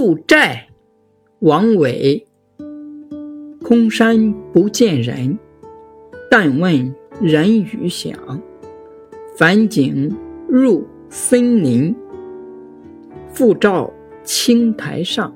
鹿寨王维空山不见人，但闻人语响。返景入森林，复照青苔上。